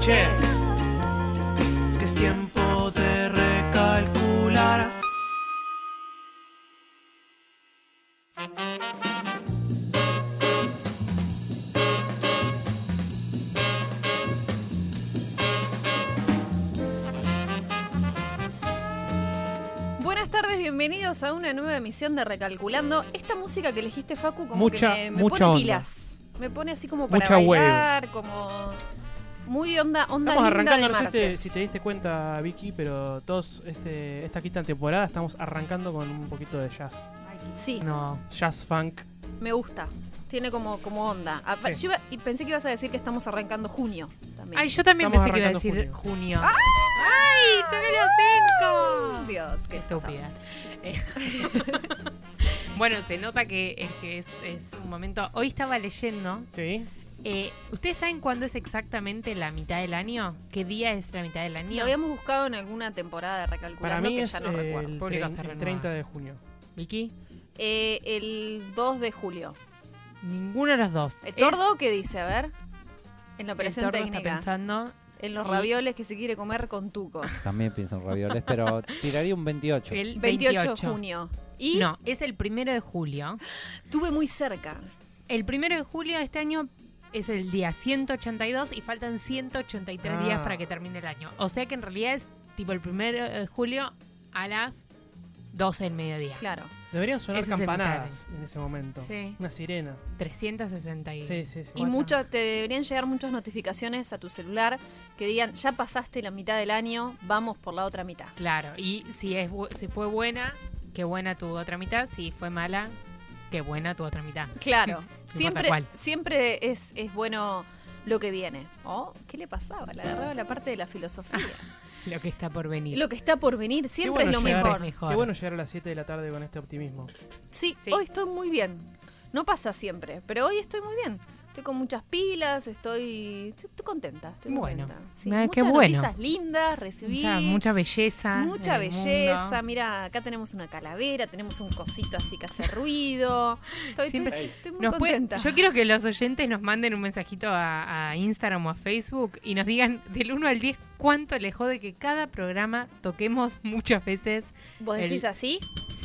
che. Que es tiempo de recalcular. Buenas tardes, bienvenidos a una nueva emisión de Recalculando. Esta música que elegiste, Facu, como Mucha- que me, me mucha pone onda. pilas. Me pone así como para Mucha bailar, como muy onda, onda Estamos linda arrancando, de no sé si te, martes. si te diste cuenta, Vicky, pero todos este, esta quinta temporada estamos arrancando con un poquito de jazz. Sí, No. Jazz funk. me gusta. Tiene como, como onda. A- Sí. yo iba- y pensé que ibas a decir que estamos arrancando junio también. Ay, yo también Estamos pensé que iba a decir junio. ¡Ah! ¡Ay! ¡Yo que lo tengo! Dios, qué Estúpidas. Eh, bueno, se nota que, es, que es, es un momento. Hoy estaba leyendo. Sí. Eh, ¿Ustedes saben cuándo es exactamente la mitad del año? ¿Qué día es la mitad del Lo año? habíamos buscado en alguna temporada de Recalculando Para mí que es ya no eh, recuerdo. el, Público trein- se el renueva. 30 de junio. ¿Vicky? Eh, el 2 de julio. Ninguno de los dos. ¿El Es- tordo qué dice? A ver. En la el operación tordo está técnica. pensando. En los ravioles que se quiere comer con tuco. También pienso en ravioles, pero tiraría un 28. El 28, 28, de junio. Y No, es el primero de julio. estuve muy cerca. El primero de julio de este año es el día 182 y faltan 183 días Ah. para que termine el año. O sea que en realidad es tipo el primero de julio a las 12 del mediodía. Claro. Deberían sonar Ese es campanadas en ese momento. Sí. Una sirena. 360 y... Sí, sí, sí. Y mucho, te deberían llegar muchas notificaciones a tu celular que digan, ya pasaste la mitad del año, vamos por la otra mitad. Claro, y si, es, si fue buena, qué buena tu otra mitad. Si fue mala, qué buena tu otra mitad. Claro. siempre siempre es, es bueno lo que viene. ¿Oh? ¿Qué le pasaba? Le agarraba la parte de la filosofía. Lo que está por venir. lo que está por venir siempre bueno es lo llegar- mejor. mejor. Qué bueno llegar a las 7 de la tarde con este optimismo. Sí, Sí. hoy estoy muy bien. No pasa siempre, pero hoy estoy muy bien. Estoy con muchas pilas, estoy, estoy, estoy contenta. Estoy Bueno. contenta. Sí, Ah, qué muchas bueno. noticias lindas recibí. mucha, mucha belleza. Mucha belleza, mira, acá tenemos una calavera, tenemos un cosito así que hace ruido. Estoy, Siempre- estoy- estoy muy puede- contenta. yo quiero que los oyentes nos manden un mensajito a, a Instagram o a Facebook y nos digan del 1 al 10 cuánto les jode que cada programa toquemos muchas veces. ¿Vos decís el- así?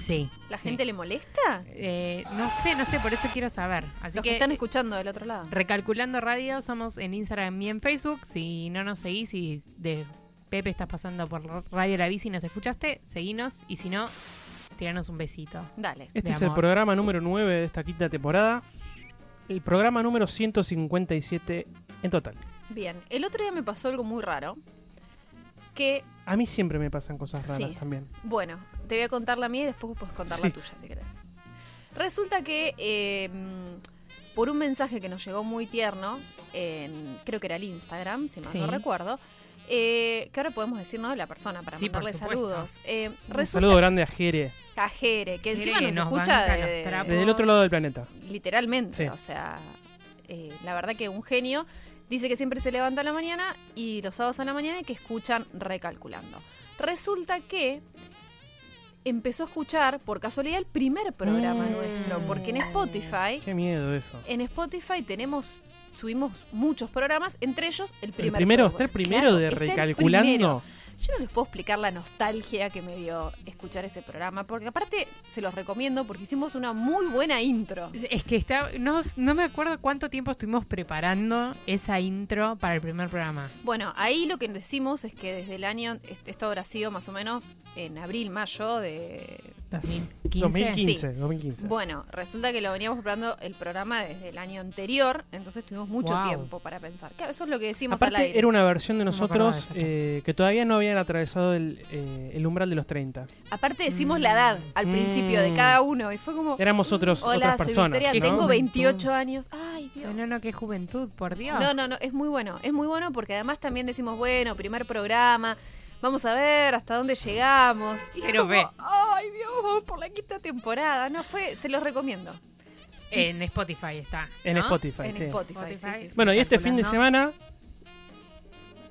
Sí. ¿La sí. gente le molesta? Eh, no sé, no sé, por eso quiero saber. Así Los que, que, están escuchando del otro lado. Recalculando Radio, somos en Instagram y en Facebook. Si no nos seguís y de Pepe estás pasando por Radio La Bici y nos escuchaste, seguinos. Y si no, tiranos un besito. Dale. Este es el programa número 9 de esta quinta temporada. El programa número 157 en total. Bien. El otro día me pasó algo muy raro. Que, A mí siempre me pasan cosas raras Sí. también. bueno, te voy a contar la mía y después vos puedes contar la tuya si querés. Resulta que eh, por un mensaje que nos llegó muy tierno, en, creo que era el Instagram, si mal Sí. no recuerdo, eh, que ahora podemos decir no de la persona para Sí, mandarle saludos. Eh, Un saludo grande a Jere, a Jere, que Jere encima nos, nos escucha de- desde el otro lado del planeta. literalmente, Sí. o sea, eh, la verdad que un genio. Dice que siempre se levanta a la mañana y los sábados a la mañana y que escuchan recalculando. Resulta que empezó a escuchar por casualidad el primer programa Mm. nuestro, porque en Spotify, Qué miedo eso. en Spotify tenemos subimos muchos programas, entre ellos el El primer primero, programa. está el primero Claro, de está el recalculando. primero. Yo no les puedo explicar la nostalgia que me dio escuchar ese programa, porque aparte se los recomiendo porque hicimos una muy buena intro. Es que está, no, no me acuerdo cuánto tiempo estuvimos preparando esa intro para el primer programa. Bueno, ahí lo que decimos es que desde el año, est- esto habrá sido más o menos en abril, mayo de... 2015. 2015, 2015. Bueno, resulta que lo veníamos preparando el programa desde el año anterior, entonces tuvimos mucho Wow. tiempo para pensar. Claro, eso es lo que decimos al Aparte, aire. era una versión de No nosotros de esa eh, que todavía no habían atravesado el, eh, el umbral de los 30. Aparte decimos Mm. la edad al principio de Mm. cada uno y fue como... Éramos otros, Hola, otras soy personas. Victoria, ¿no? tengo Juventud. 28 años. Ay, Dios. No, no, qué juventud, por Dios. No, no, no, es muy bueno, es muy bueno porque además también decimos, bueno, primer programa, vamos a ver hasta dónde llegamos. Y Cero como. Ay, Dios, vamos por la quinta temporada. No fue, se los recomiendo. En Spotify está. En. Spotify, en sí. Spotify, sí, Spotify. sí, sí. Bueno, y este fin de semana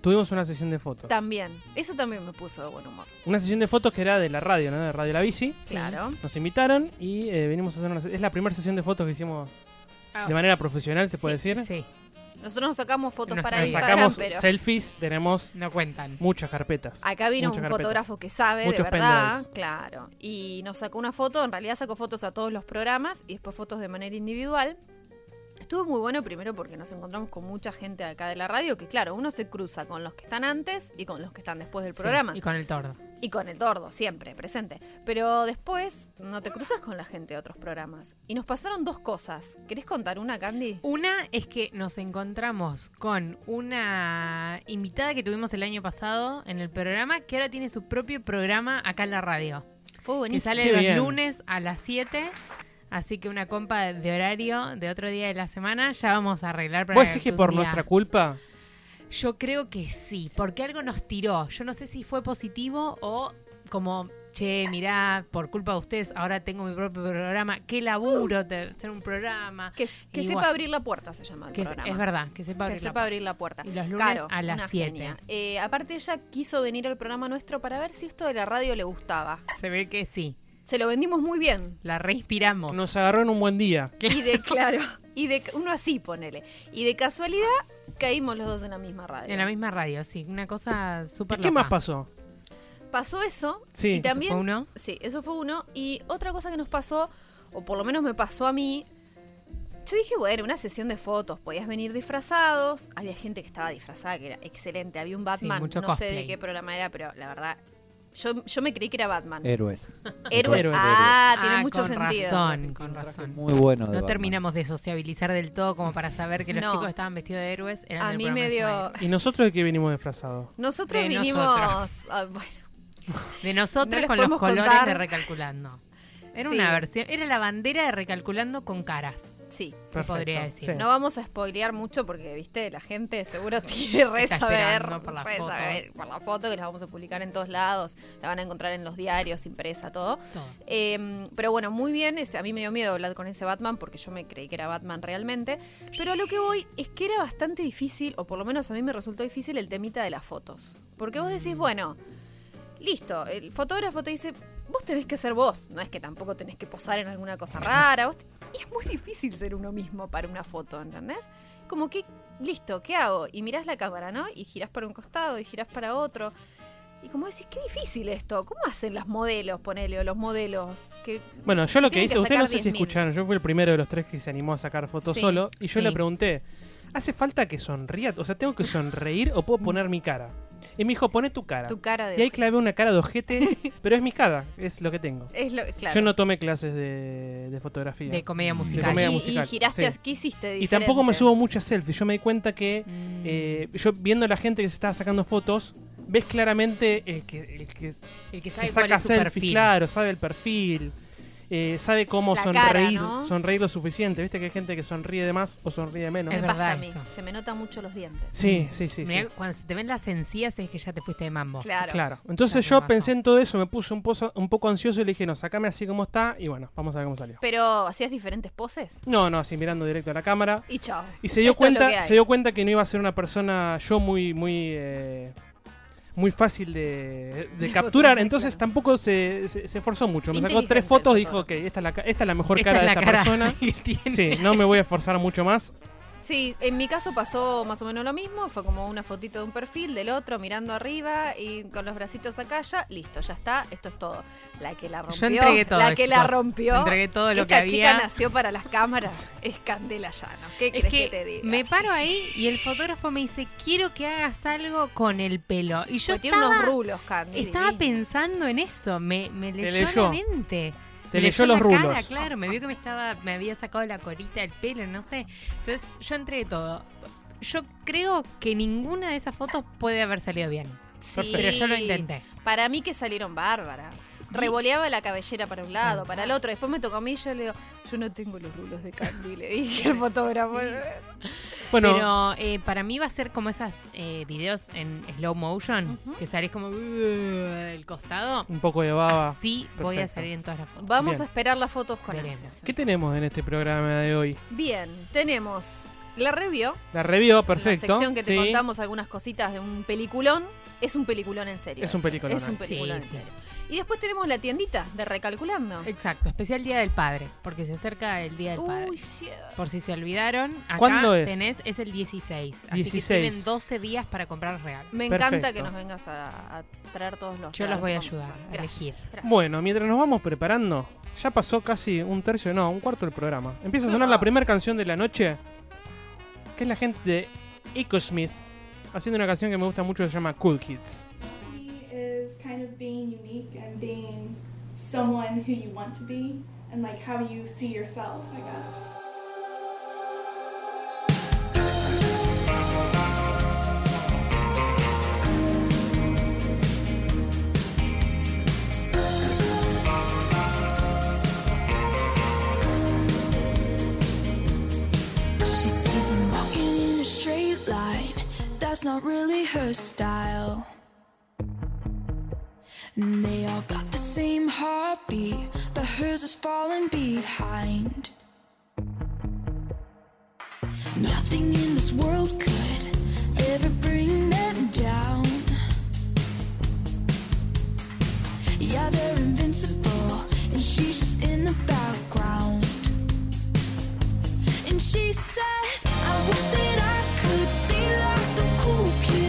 tuvimos una sesión de fotos. También, eso también me puso de buen humor. Una sesión de fotos que era de la radio, ¿no? De Radio La Bici. Sí. Claro. Nos invitaron y eh, venimos a hacer una... Es la primera sesión de fotos que hicimos Ah, de manera profesional, se Sí, puede decir. Sí. Nosotros nos sacamos fotos Nuestra para. Instagram, Sacamos pero selfies, tenemos No cuentan. muchas carpetas. acá vino un carpetas. fotógrafo que sabe, Muchos de verdad, pendrives. claro. Y nos sacó una foto, en realidad sacó fotos a todos los programas y después fotos de manera individual. Estuvo muy bueno primero porque nos encontramos con mucha gente acá de la radio que claro, uno se cruza con los que están antes y con los que están después del Sí, programa. Y con el tordo. Y con el tordo, siempre, presente. Pero después no te cruzas con la gente de otros programas. Y nos pasaron dos cosas. ¿Querés contar una, Candy? Una es que nos encontramos con una invitada que tuvimos el año pasado en el programa, que ahora tiene su propio programa acá en la radio. Fue Que buenísimo. sale Qué los bien. lunes a las 7. Así que una compa de horario de otro día de la semana ya vamos a arreglar para ¿Vos decís que por día- nuestra culpa? Yo creo que sí, porque algo nos tiró. Yo no sé si fue positivo o como, che, mirá, por culpa de ustedes, ahora tengo mi propio programa. Qué laburo de hacer un programa. Que, que Y sepa bueno. abrir la puerta, se llama el Que es, programa. es verdad, que sepa Que abrir la sepa abrir la puerta. Y los lunes a las una 7. genia. Eh, aparte, ella quiso venir al programa nuestro para ver si esto de la radio le gustaba. Se ve que sí. Se lo vendimos muy bien. La reinspiramos. Nos agarró en un buen día. Y de, claro, y de uno así, ponele. Y de casualidad caímos los dos en la misma radio. En la misma radio, sí. Una cosa ¿Y súper qué loca. más pasó? Pasó eso. Sí. y Eso también. fue uno? Sí, eso fue uno. Y otra cosa que nos pasó, o por lo menos me pasó a mí. Yo dije, bueno, una sesión de fotos, podías venir disfrazados. Había gente que estaba disfrazada, que era excelente. Había un Batman, no sé de qué programa era, pero la verdad, yo, yo me creí que era Batman. Héroes. Héroe. Héroes. Ah, tiene Ah, mucho con sentido. razón, con razón. Muy bueno. de No Batman. terminamos de sociabilizar del todo como para saber que los No. chicos estaban vestidos de héroes. Eran A mí programa me de dio. Ismael. ¿Y nosotros de qué venimos disfrazados? Nosotros De vinimos. ah, bueno, De nosotros No con los colores contar. de Recalculando. Era Sí. una versión, era la bandera de Recalculando con caras, sí. Perfecto, podría decir. sí. No vamos a spoilear mucho porque, viste, la gente seguro quiere re saber, por las re fotos. saber por la foto que la vamos a publicar en todos lados, la van a encontrar en los diarios, impresa, todo. Todo. Eh, pero bueno, muy bien, ese, a mí me dio miedo hablar con ese Batman porque yo me creí que era Batman realmente. Pero a lo que voy es que era bastante difícil, o por lo menos a mí me resultó difícil el temita de las fotos. Porque vos decís, bueno, listo, el fotógrafo te dice, vos tenés que ser vos, no es que tampoco tenés que posar en alguna cosa rara. vos y es muy difícil ser uno mismo para una foto, ¿entendés? Como que, listo, ¿qué hago? Y mirás la cámara, ¿no? Y girás para un costado y girás para otro. Y como decís, qué difícil esto. ¿Cómo hacen las modelos, ponele, o los modelos? Que Bueno, yo lo que hice, ustedes no sé si 10.000. escucharon, yo fui el primero de los tres que se animó a sacar fotos Sí. solo y yo Sí. le pregunté, ¿hace falta que sonría? O sea, ¿tengo que sonreír o puedo poner mi cara? Y me dijo, pone tu cara. tu cara de... Y ahí clavé una cara de ojete, pero es mi cara, es lo que tengo. Es lo, claro. Yo no tomé clases de, de fotografía. De comedia De musical. comedia y, musical, y giraste, sí. ¿qué hiciste y tampoco me subo muchas selfies. Yo me di cuenta que Mm. eh, yo viendo a la gente que se estaba sacando fotos, ves claramente el que, el que el que se saca selfies, perfil. claro, sabe el perfil, eh, sabe cómo La sonreír, cara, ¿no? sonreír lo suficiente. Viste que hay gente que sonríe de más o sonríe de menos. Me Es pasa verdad a mí. eso. Se me notan mucho los dientes. Sí, sí, sí. Cuando se te ven las encías es que ya te fuiste de mambo. Claro. Claro. Entonces Claro, yo pensé en todo eso, me puse un, pozo- un poco ansioso y le dije, no, sacame así como está y bueno, vamos a ver cómo salió. Pero hacías diferentes poses. No, no, así mirando directo a la cámara. Y chao. Y se dio Esto es lo que cuenta, hay. se dio cuenta que no iba a ser una persona yo muy, muy, eh, muy fácil de, capturar. Entonces claro. tampoco se, se, se esforzó mucho. Me sacó tres fotos, dijo, ok, esta es la, esta es la mejor Esta cara es de esta cara persona. Sí, no me voy a esforzar mucho más. Sí, en mi caso pasó más o menos lo mismo. Fue como una fotito de un perfil, del otro, mirando arriba y con los bracitos acá ya. Listo, ya está. Esto es todo. La que la rompió. Yo entregué todo. La que la rompió. Entregué todo lo que Esta chica había. nació para las cámaras. Es Candela Llano. ¿Qué Es crees que, que te diga? me paro ahí y el fotógrafo me dice, quiero que hagas algo con el pelo. Y yo tiene estaba, unos rulos, Candy. estaba pensando en eso, me, me leyó, leyó. la mente. Te Me leyó la los cara, rulos. claro, me vio que me estaba, me había sacado la corita del pelo, no sé. Entonces yo entregué todo. Yo creo que ninguna de esas fotos puede haber salido bien. Sí. Pero yo lo intenté. Para mí que salieron bárbaras. Revoleaba la cabellera para un lado, para el otro. Después me tocó a mí y yo le digo, yo no tengo los rulos de Candy, le dije al fotógrafo. Bueno, Pero eh, para mí va a ser como esas eh, videos en slow motion, que salís como uh, el costado. un poco de baba. Así voy a Perfecto. salir en todas las fotos. Vamos Bien. a esperar las fotos con Veremos. ¿Qué tenemos en este programa de hoy? Bien, tenemos La revio. La review, La perfecto. sección que te sí. contamos algunas cositas de un peliculón. Es un peliculón en serio. Es un peliculón, Es un peliculón Sí, en sí. Y después tenemos la tiendita de Recalculando. Exacto, especial Día del Padre, porque se acerca el Día del Padre. Uy, cierto. Por si se olvidaron, acá ¿Cuándo es? tenés, es el 16. Así 16. que tienen 12 días para comprar regalo. Me Perfecto. encanta que nos vengas a, a traer todos los Yo los voy a que ayudar a elegir. gracias. Bueno, mientras nos vamos preparando, ya pasó casi un tercio, no, un cuarto del programa. Empieza a sonar la primera canción de la noche, que es la gente de Echo Smith, haciendo una canción que me gusta mucho, se llama Cool Kids. Is kind of being unique and being someone who you want to be and like how you see yourself, I guess. She sees him walking in a straight line. That's not really her style. And they all got the same heartbeat, but hers is falling behind. Nothing in this world could ever bring them down. Yeah, they're invincible, and she's just in the background. And she says, I wish that I could be like the cool kids.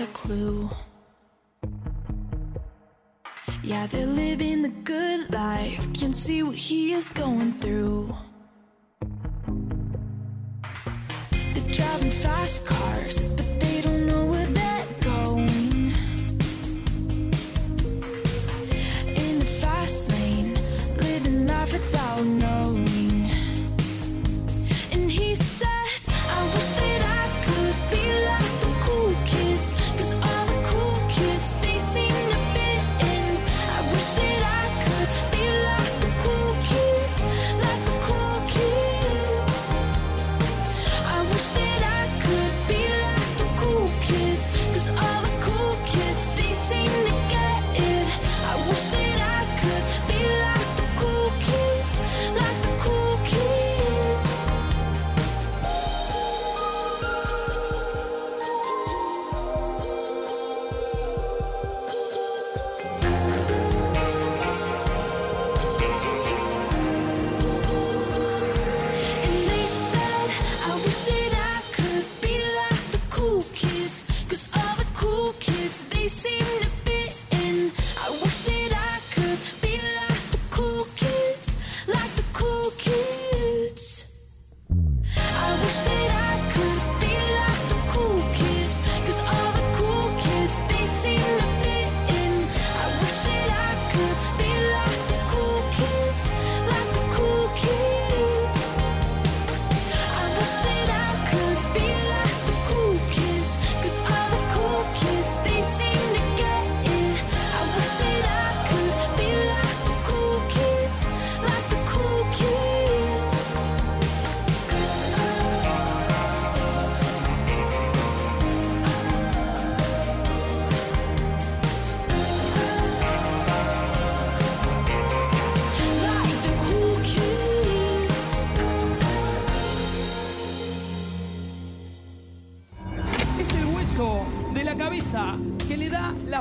A clue. Yeah, they're living the good life, can see what he is going through. They're driving fast cars, but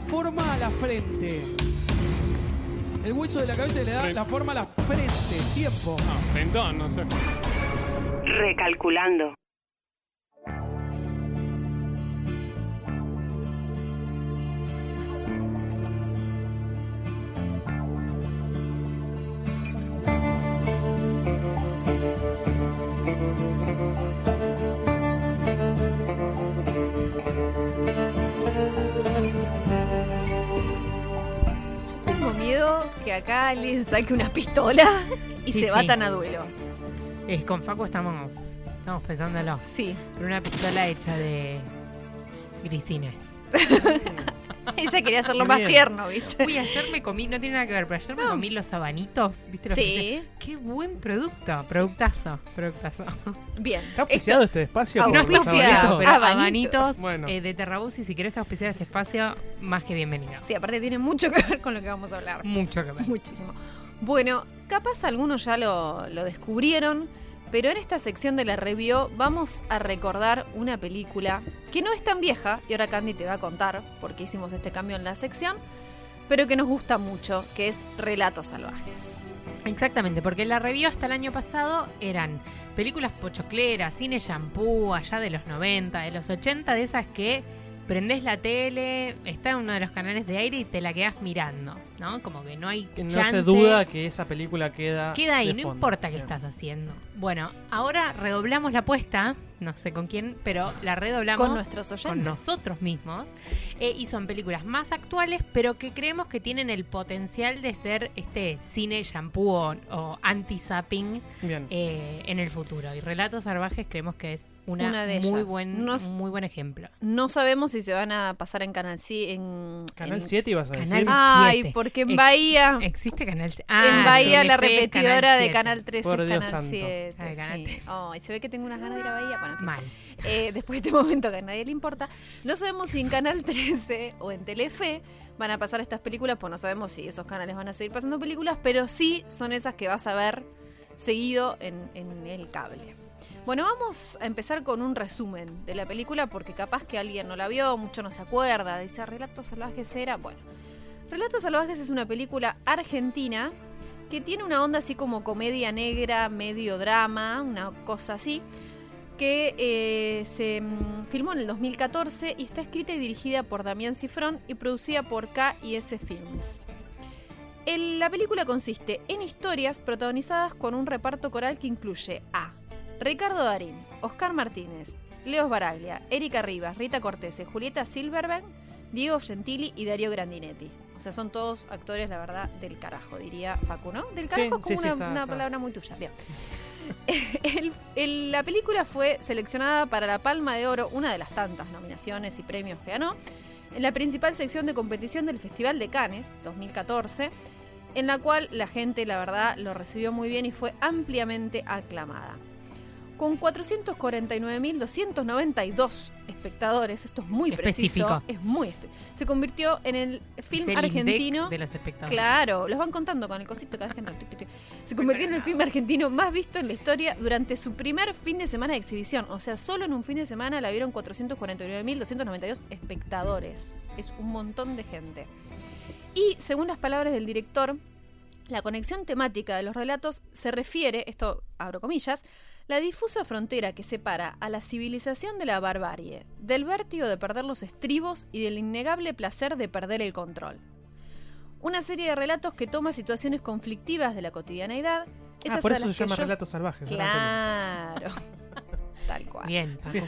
forma a la frente. El hueso de la cabeza le da Fren- la forma a la frente. Tiempo. Ah, frentón, no sé. Recalculando. Alguien saque una pistola y Sí, se sí. batan a duelo. Es, con Facu estamos Estamos pensándolo. Sí. Pero una pistola hecha de grisines. Ella quería hacerlo más tierno, ¿viste? Uy, ayer me comí, no tiene nada que ver, pero ayer me comí los abanitos, ¿viste? Los que Sí. dicen, Qué buen producto, productazo, productazo. Bien. ¿Está auspiciado este espacio? No auspiciado, abanitos? pero Abanitos. abanitos, Bueno. eh, de Terrabuzzi, si querés auspiciar este espacio, más que bienvenido. Sí, aparte tiene mucho que ver con lo que vamos a hablar. Mucho que ver. Muchísimo. Bueno, capaz algunos ya lo, lo descubrieron, pero en esta sección de la review vamos a recordar una película que no es tan vieja, y ahora Candy te va a contar por qué hicimos este cambio en la sección, pero que nos gusta mucho, que es Relatos Salvajes. Exactamente, porque la review hasta el año pasado eran películas pochocleras, cine shampoo, allá de los 90, de los 80, de esas que prendés la tele, está en uno de los canales de aire y te la quedás mirando, ¿no? Como que no hay Que no chance. se duda que esa película queda. Queda ahí, de no fondo. importa qué estás haciendo. Bueno, ahora redoblamos la apuesta, no sé con quién, pero la redoblamos Con nuestros oyentes. con nosotros mismos. eh, y son películas más actuales, pero que creemos que tienen el potencial de ser este cine shampoo o, o anti-zapping eh, en el futuro. Y Relatos Salvajes creemos que es una, Una de muy, ellas. buen, Nos- muy buen ejemplo. No sabemos si se van a pasar en Canal en Canal en- 7 ibas a Canal decir. Ay, Siete. Porque en Ex- Bahía, ¿Existe Canal C- en Ah, Bahía la repetidora de 7. Canal 13 Por es Canal santo. 7. Ah, de Canal sí. 13. Ay, se ve que tengo unas ganas de ir a Bahía. Bueno, en fin. Mal. Eh, después de este momento que a nadie le importa, no sabemos si en Canal 13 o en Telefe van a pasar estas películas, pues no sabemos si esos canales van a seguir pasando películas, pero sí son esas que vas a ver seguido en, en el cable. Bueno, vamos a empezar con un resumen de la película porque capaz que alguien no la vio, mucho no se acuerda, dice Relatos Salvajes era, bueno. Relatos Salvajes es una película argentina que tiene una onda así como comedia negra, medio drama, una cosa así, que eh, se mm, filmó en el 2014 y está escrita y dirigida por Damián Cifrón y producida por K&S Films. La película consiste en historias protagonizadas con un reparto coral que incluye a Ricardo Darín, Oscar Martínez, Leos Baraglia, Erika Rivas, Rita Cortese, Julieta Silverberg, Diego Gentili y Darío Grandinetti. O sea, son todos actores, la verdad, del carajo, diría Facu, ¿no? Del carajo es sí, como sí, una, está- una está. palabra muy tuya. Bien. El- el- la película fue seleccionada para la Palma de Oro, una de las tantas nominaciones y premios que ganó, en la principal sección de competición del Festival de Cannes 2014, en la cual la gente, la verdad, lo recibió muy bien y fue ampliamente aclamada. Con 449.292 espectadores, esto es muy Específico. preciso, es muy se convirtió en el film el argentino de los espectadores. Claro, los van contando con el cosito cada tic. Se convirtió en el film argentino más visto en la historia durante su primer fin de semana de exhibición. O sea, solo en un fin de semana la vieron 449.292 espectadores. Es un montón de gente. Y según las palabras del director, la conexión temática de los relatos se refiere, esto abro comillas, la difusa frontera que separa a la civilización de la barbarie, del vértigo de perder los estribos y del innegable placer de perder el control. Una serie de relatos que toma situaciones conflictivas de la cotidianeidad. Ah, por eso se llama yo- Relatos Salvajes. Claro. Tal cual. Bien, Paco.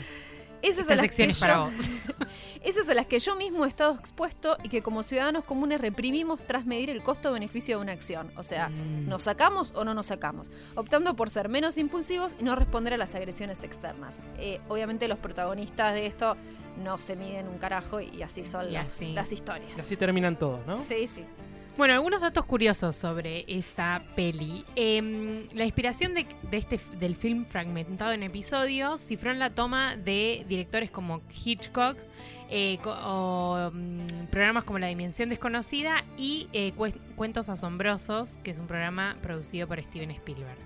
Esas Esta a las sección que es para yo- vos. esas a las que yo mismo he estado expuesto y que como ciudadanos comunes reprimimos tras medir el costo-beneficio de una acción. O sea, Mm. ¿nos sacamos o no nos sacamos? Optando por ser menos impulsivos y no responder a las agresiones externas. Eh, obviamente los protagonistas de esto no se miden un carajo y así son Y los- así. las historias. Y así terminan todos, ¿no? Sí, sí. Bueno, algunos datos curiosos sobre esta peli. Em, la inspiración de, este, del film fragmentado en episodios, Cifrón la toma de directores como Hitchcock eh, o mm, programas como La Dimensión Desconocida y eh, Cue- Cuentos Asombrosos, que es un programa producido por Steven Spielberg.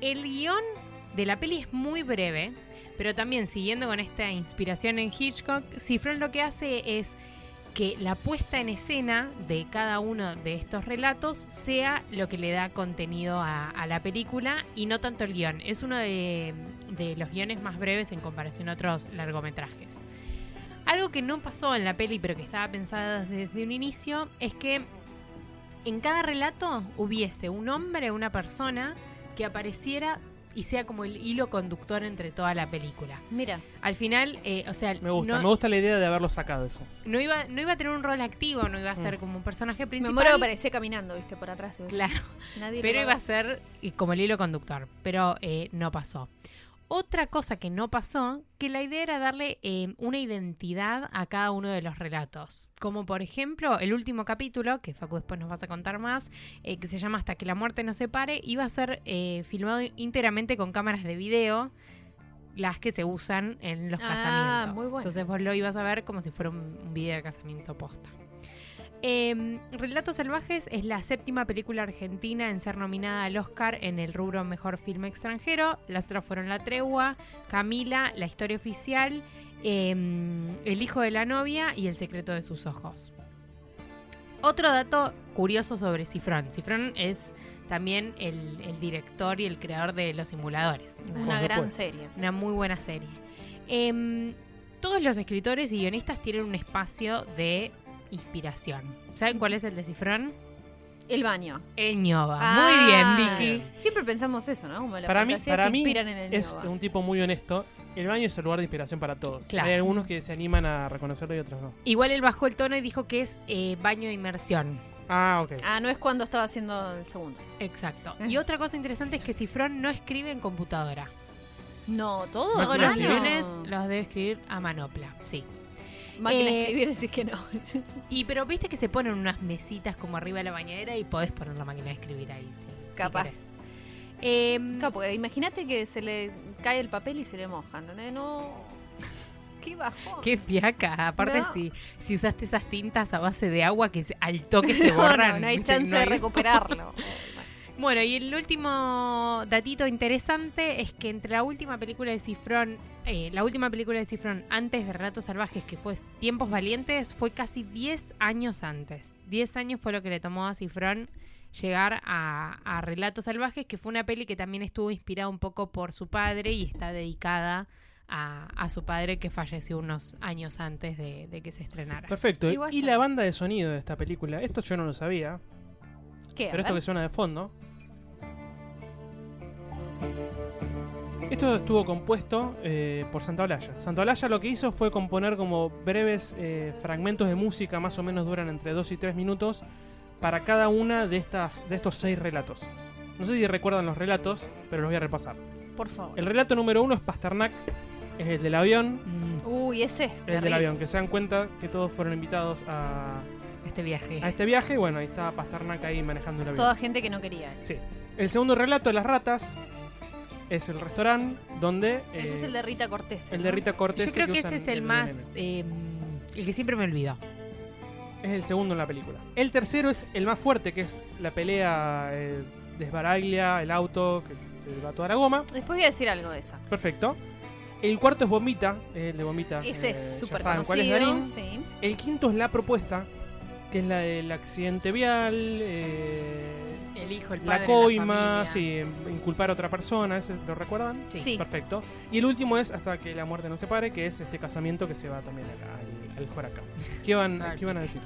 El guion de la peli es muy breve, pero también siguiendo con esta inspiración en Hitchcock, Cifrón lo que hace es que la puesta en escena de cada uno de estos relatos sea lo que le da contenido a, la película y no tanto el guion. Es uno de, de los guiones más breves en comparación a otros largometrajes. Algo que no pasó en la peli, pero que estaba pensada desde un inicio, es que en cada relato hubiese un hombre, una persona, que apareciera y sea como el hilo conductor entre toda la película. Mira, Al final, eh, o sea, Me gusta, no, me gusta la idea de haberlo sacado eso. no iba, no iba a tener un rol activo, no iba a ser Mm. como un personaje me principal. muero que parecía caminando, viste, por atrás. Claro, Nadie pero iba a ser y como el hilo conductor, pero eh, no pasó. Otra cosa que no pasó, que la idea era darle eh, una identidad a cada uno de los relatos. Como por ejemplo, el último capítulo, que Facu después nos vas a contar más, eh, que se llama Hasta que la muerte nos separe, iba a ser eh, filmado íntegramente con cámaras de video, las que se usan en los Ah, casamientos. muy bueno. Entonces vos lo ibas a ver como si fuera un, un video de casamiento posta. Eh, Relatos Salvajes es la séptima película argentina en ser nominada al Oscar en el rubro Mejor Filme Extranjero. Las otras fueron La Tregua, Camila, La Historia Oficial, eh, El Hijo de la Novia y El Secreto de sus Ojos. Otro dato curioso sobre Cifrón. Cifrón es también el, el director y el creador de Los Simuladores. Una gran serie. Una muy buena serie. Em, todos los escritores y guionistas tienen un espacio de inspiración. ¿Saben cuál es el de Cifrón? El baño. El ñoba. Ah. Muy bien, Vicky. Siempre pensamos eso, ¿no? Como la Para mí, para se mí inspiran en el es un tipo muy honesto. El baño es el lugar de inspiración para todos. Claro. Hay algunos que se animan a reconocerlo y otros no. Igual él bajó el tono y dijo que es eh, baño de inmersión. Ah, ok. Ah, no es cuando estaba haciendo el segundo. Exacto. Ah. Y otra cosa interesante es que Cifrón no escribe en computadora. No, todo. No, los lunes los debe escribir a manopla. Sí. Máquina de Eh, escribir, decís que no. Y pero viste que se ponen unas mesitas como arriba de la bañadera y podés poner la máquina de escribir ahí. si- si Capaz. querés. Em, Claro, porque imagínate que se le cae el papel y se le moja, ¿entendés? No. Qué bajón. Qué fiaca. Aparte, No. si, si usaste esas tintas a base de agua que se- al toque se borran. no, no hay chance de recuperarlo. Bueno, y el último datito interesante es que entre la última película de Cifrón, eh, la última película de Cifrón antes de Relatos Salvajes, que fue Tiempos Valientes, fue casi 10 años antes. 10 años fue lo que le tomó a Cifrón llegar a, a Relatos Salvajes, que fue una peli que también estuvo inspirada un poco por su padre y está dedicada a, a su padre que falleció unos años antes de, de que se estrenara. Perfecto. Y la banda de sonido de esta película, esto yo no lo sabía, Pero esto que suena de fondo. Esto estuvo compuesto eh, por Santaolalla. Santaolalla lo que hizo fue componer como breves eh, fragmentos de música, más o menos duran entre 2 y 3 minutos, para cada una de, estas, de estos seis relatos. No sé si recuerdan los relatos, pero los voy a repasar. Por favor. El relato número uno es Pasternak, es el del avión. Mm, Uy, ese es El terrible. del avión, que se dan cuenta que todos fueron invitados a, este viaje. a este viaje. Bueno, ahí está Pasternak ahí manejando el avión. Toda gente que no quería. Sí. El segundo relato de las ratas es el restaurante donde. Ese eh, es el de Rita Cortés. el de Rita Cortés. Yo creo que ese es el más. eh, el que siempre me olvidó. Es el segundo en la película. El tercero es el más fuerte, que es la pelea eh, de Sbaraglia, el auto, que se va toda la goma. Después voy a decir algo de esa. Perfecto. El cuarto es Bombita, es el de Bombita. Ese eh, es súper saben cuál es conocido. Darín. Sí. El quinto es la propuesta, que es la del accidente vial. eh, El hijo, el la coima, sí, inculpar a otra persona, ¿ese ¿lo recuerdan? Sí. Sí. Perfecto. Y el último es hasta que la muerte no se pare, que es este casamiento que se va también al, al Joraca. ¿Qué van. ¿Qué van a decir?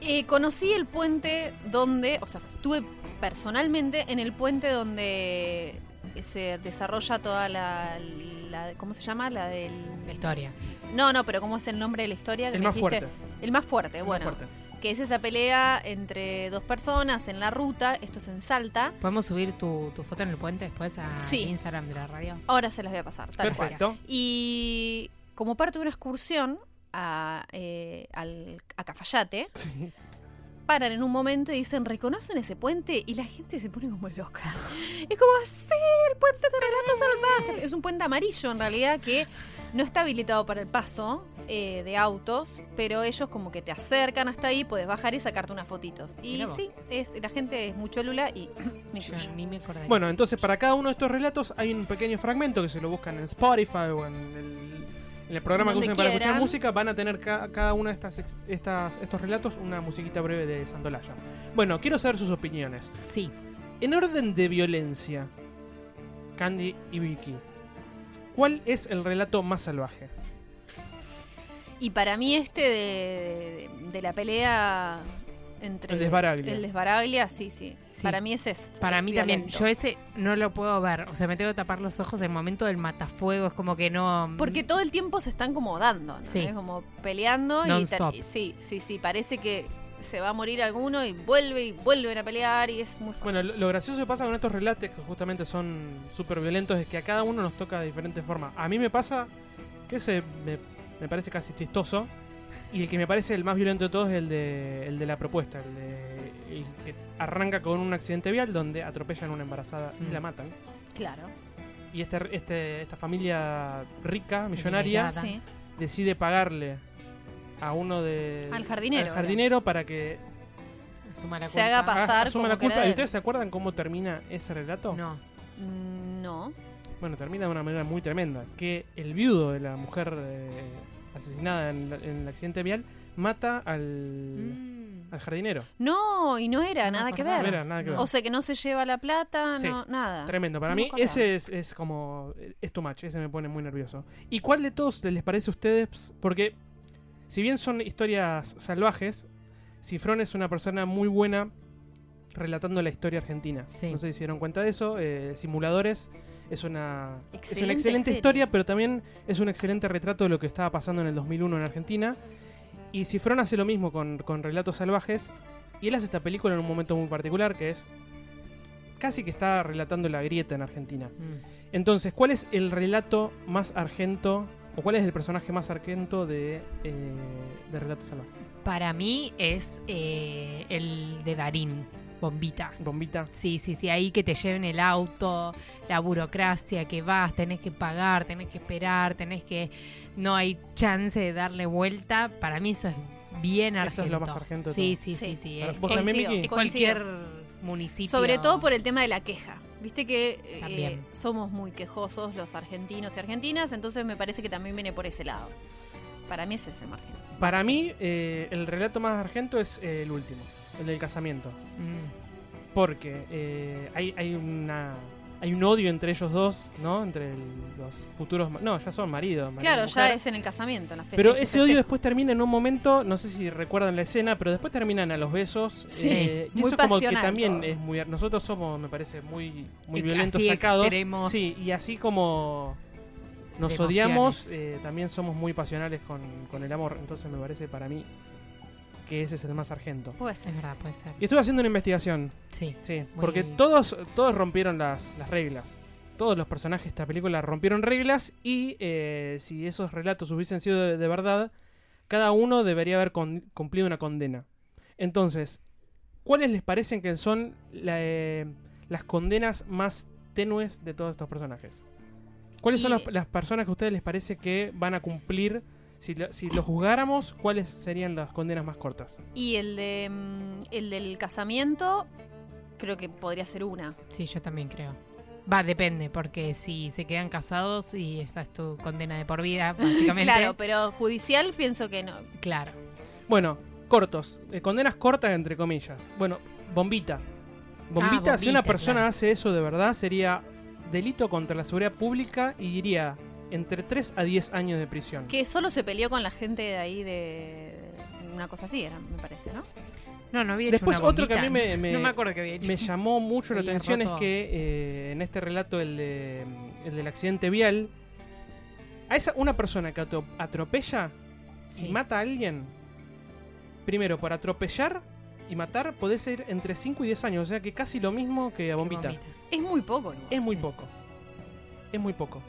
Eh, conocí el puente donde, o sea, estuve personalmente en el puente donde se desarrolla toda la, la- ¿cómo se llama? La del... La historia. No, no, pero ¿cómo es el nombre de la historia? que El me más dijiste? fuerte. El más fuerte, el bueno. más fuerte. Que es esa pelea entre dos personas en la ruta, esto es en Salta. ¿Podemos subir tu, tu foto en el puente después a Sí. Instagram de la radio? Ahora se las voy a pasar, tal cual. Perfecto. Y como parte de una excursión a, eh, al, a Cafayate, Sí. Paran en un momento y dicen, ¿reconocen ese puente? Y la gente se pone como loca. Es como, sí, el puente de relatos salvajes. Es un puente amarillo en realidad que no está habilitado para el paso eh, de autos, pero ellos como que te acercan hasta ahí, puedes bajar y sacarte unas fotitos. Y sí, es, la gente es muy cholula y me Yo incluyo. ni me acordé. Bueno, entonces para cada uno de estos relatos hay un pequeño fragmento que se lo buscan en Spotify o en el, en el programa que usen para escuchar música. Van a tener ca- cada uno de estas, estas, estos relatos una musiquita breve de Santolaya. Bueno, quiero saber sus opiniones. Sí. En orden de violencia, Candy y Vicky, ¿cuál es el relato más salvaje? Y para mí este de, de- de la pelea entre... El de Sbaraglia. El de Sbaraglia, sí, sí, Sí. Para mí ese es Para es mí también. Yo ese no lo puedo ver. O sea, me tengo que tapar los ojos. El momento del matafuego es como que no. Porque todo el tiempo se están como dando, ¿no? Sí. Es como peleando y, y sí, sí, sí, parece que se va a morir alguno y vuelve y vuelven a pelear y es muy fuerte. Bueno, lo, lo gracioso que pasa con estos relatos que justamente son súper violentos es que a cada uno nos toca de diferentes formas. A mí me pasa que ese me, me parece casi chistoso. Y el que me parece el más violento de todos es el de, el de la propuesta, el, de, el que arranca con un accidente vial donde atropellan a una embarazada y Mm. la matan. Claro. Y este, este, esta familia rica, millonaria. Sí. decide pagarle a uno de... Al jardinero, al jardinero para que Asuma la Se haga pasar asuma como la culpa. ¿Y ustedes se acuerdan cómo termina ese relato? No. Mm, No. Bueno, termina de una manera muy tremenda. Que el viudo de la mujer eh, asesinada en, la- en el accidente vial mata al, Mm. al jardinero. No, y no era No me nada que ver. No era nada que ver. O sea que no se lleva la plata, Sí. no, nada. Tremendo. Para No mí ese es, es como... Es too much. Ese me pone muy nervioso. ¿Y cuál de todos les parece a ustedes? Porque si bien son historias salvajes, Cifrón es una persona muy buena relatando la historia argentina. Sí. No sé si se dieron cuenta de eso. eh, Simuladores es una, es una Excelente excelente serie. historia, pero también es un excelente retrato de lo que estaba pasando en el 2001 en Argentina. Y Cifrón hace lo mismo con, con Relatos Salvajes. Y él hace esta película en un momento muy particular que es casi que está relatando la grieta en Argentina. Mm. Entonces, ¿cuál es el relato más argento o cuál es el personaje más argento de, eh, de Relatos Salvajes? Para mí es eh, el de Darín, Bombita. Bombita. Sí, sí, sí, ahí que te lleven el auto, la burocracia, que vas, tenés que pagar, tenés que esperar, tenés que... No hay chance de darle vuelta. Para mí eso es bien Eso argento. es lo más argento de Sí, sí, sí, Sí. sí. Es- ¿Vos también. Miki? es cualquier Coincido. municipio. Sobre todo por el tema de la queja. Viste que eh, También. somos muy quejosos los argentinos y argentinas, entonces me parece que también viene por ese lado. Para mí es ese margen. Para mí, eh, el relato más argento es eh, el último, el del casamiento. Mm, Porque eh, hay, hay una hay un odio entre ellos dos, ¿no? Entre el- los futuros... No, ya son maridos. marido Claro, ya es en el casamiento, en la fiesta. Pero ese odio después termina en un momento, no sé si recuerdan la escena, pero después terminan a los besos. Sí, eh, y eso como que también todo. es muy... Nosotros somos, me parece, muy, muy Y violentos sacados. Sí, y así como nos odiamos, eh, también somos muy pasionales con, con el amor. Entonces me parece para mí que ese es el más argento. Puede ser. es verdad, puede ser. Y estuve haciendo una investigación, Sí. sí, Muy- porque todos, todos rompieron las, las reglas. Todos los personajes de esta película rompieron reglas y eh, si esos relatos hubiesen sido de, de verdad, cada uno debería haber con- cumplido una condena. Entonces, ¿cuáles les parecen que son la, eh, las condenas más tenues de todos estos personajes? ¿Cuáles son las, las personas que a ustedes les parece que van a cumplir? Si, lo- si juzgáramos, ¿cuáles serían las condenas más cortas? Y el de mm, el del casamiento, creo que podría ser una. Sí, yo también creo. Va, depende, porque si se quedan casados y esta es tu condena de por vida, básicamente. Claro, pero judicial pienso que no. Claro. Bueno, cortos. eh, condenas cortas, entre comillas. Bueno, bombita. Bombita, Ah, si una persona claro. hace eso de verdad, sería delito contra la seguridad pública y iría entre 3 a 10 años de prisión. Que solo se peleó con la gente de ahí de una cosa así, era, me parece, ¿no? No, no había Después hecho una otro que a mí me- me- no me acuerdo que había hecho. Me llamó mucho la atención es que eh, en este relato, el, de- el del accidente vial, a esa una persona que atro- atropella y Sí. mata a alguien, primero, por atropellar y matar, podés ir entre 5 y 10 años. O sea que casi lo mismo que a Bombita. bombita. Es muy poco igual. Es muy poco. Es muy poco.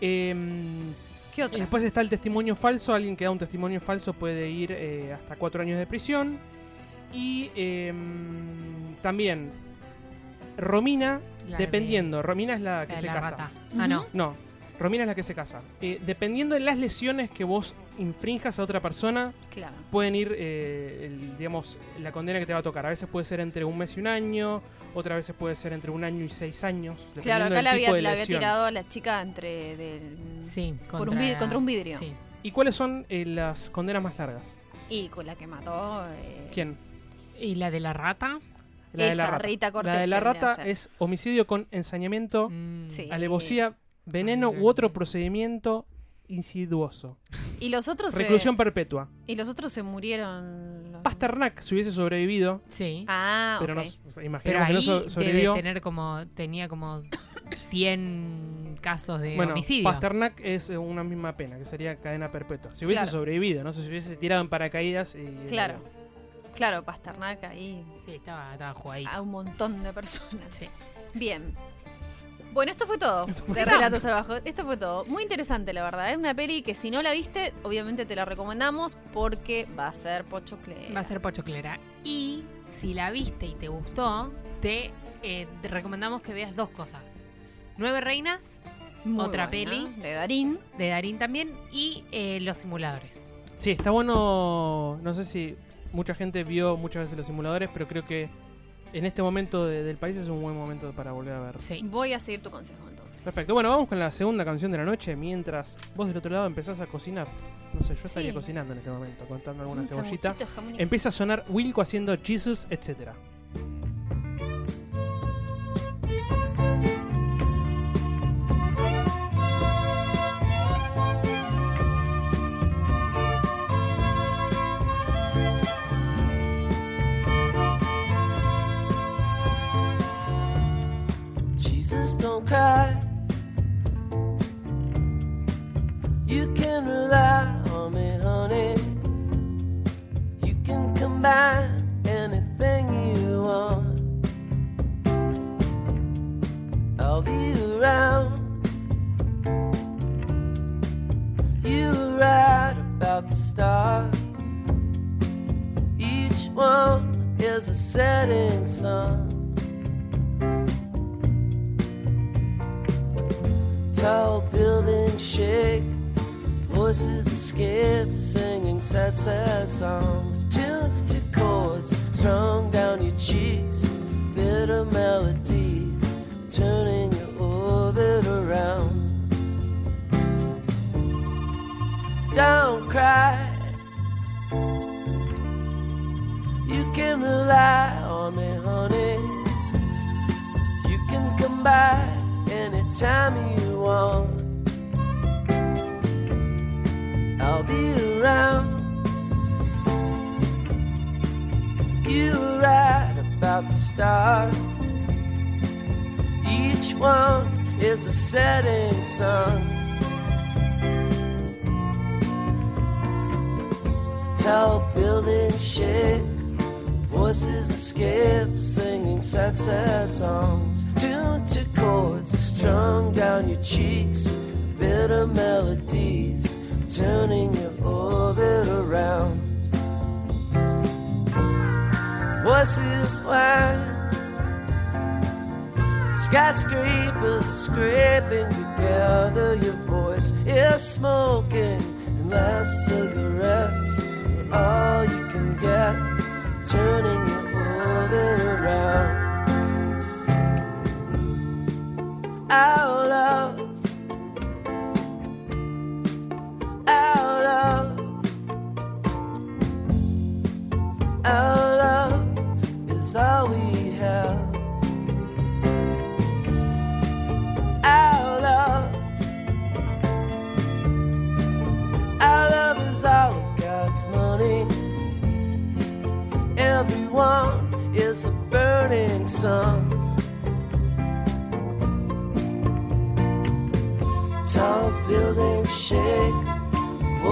Em, ¿Qué y otra? después está el testimonio falso. Alguien que da un testimonio falso puede ir eh, hasta 4 años de prisión. Y em, también Romina, La de- dependiendo. Romina es la que la se la casa. rata. Ah, no. No, Romina es la que se casa. Eh, dependiendo de las lesiones que vos infrinjas a otra persona, Claro. pueden ir, eh, el- digamos, la condena que te va a tocar. A veces puede ser entre un mes y un año, otras veces puede ser entre un año y seis años. Claro, acá del la tipo había, de la había lesión. tirado a la chica entre del, Sí, por un contra, vid- contra un vidrio. Sí. ¿Y cuáles son eh, las condenas más largas? Y con la que mató. eh, ¿Quién? ¿Y la de la rata? La de la Esa, rata. Rita Cortés. La de la rata es homicidio con ensañamiento, Mm. Sí. alevosía, veneno u otro procedimiento insiduoso. Y los otros. se- Reclusión perpetua. y los otros se murieron. los- Pasternak, si hubiese sobrevivido, Sí. Ah, pero ok. no, o sea, Pero ahí que no so- debe sobrevivió. tener como, tenía como 100 casos de Bueno, homicidio. Pasternak es eh, una misma pena, que sería cadena perpetua. Si hubiese Claro. sobrevivido, no sé si hubiese tirado en paracaídas y... Claro. Claro, Pasternak ahí Sí, estaba, estaba jugadito. a un montón de personas. Sí. Bien. Bueno, esto fue todo de Relatos Salvajes. Esto fue todo. Muy interesante, la verdad. Es una peli que si no la viste, obviamente te la recomendamos porque va a ser pochoclera. Va a ser Pochoclera. Y si la viste y te gustó, te, eh, te recomendamos que veas dos cosas. Nueve Reinas, Muy otra buena, peli. De Darín. de Darín también, y eh, Los Simuladores. Sí, está bueno. No sé si mucha gente vio muchas veces los simuladores, pero creo que en este momento de- del país es un buen momento para volver a ver. Sí. Voy a seguir tu consejo entonces. Perfecto. Bueno, vamos con la segunda canción de la noche. Mientras vos del otro lado empezás a cocinar. No sé, yo estaría Sí. cocinando en este momento, contando alguna Un cebollita. Empieza a sonar Wilco haciendo Jesus, etcétera. Don't cry. You can rely on me, honey. You can combine anything you want. I'll be around. You were right about the stars. Each one is a setting sun. Tall buildings shake, voices escape, singing sad, sad songs. Tuned to chords strung down your cheeks, bitter melodies, turning your orbit around. Don't cry. You can rely on me, honey. You can come by anytime you I'll be around. You were right about the stars. Each one is a setting sun. Tall buildings shake, voices escape, singing sad, sad songs. Tuned to chords strung down your cheeks, bitter melodies, turning your orbit around. Voices whine, skyscrapers are scraping together. Your voice is smoking, and last cigarettes are all you can get, turning out of, out of, out of is all we have. Out of, out of is all of God's money. Everyone is a burning sun.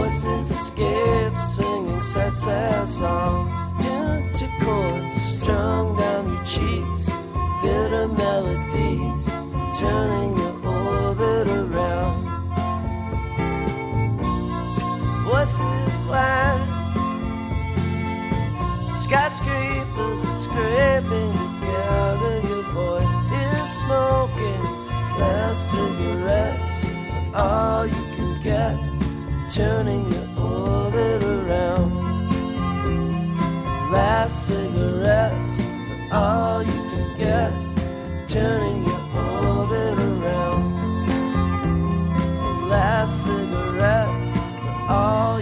Voices escape, singing sad, sad songs. Tuned to chords strung down your cheeks, bitter melodies, turning your orbit around. Voices whine, skyscrapers are scraping together. Your voice is smoking, last cigarettes are all you can get, turning your orbit around. Last cigarettes are all you can get, turning your orbit around. Last cigarettes are all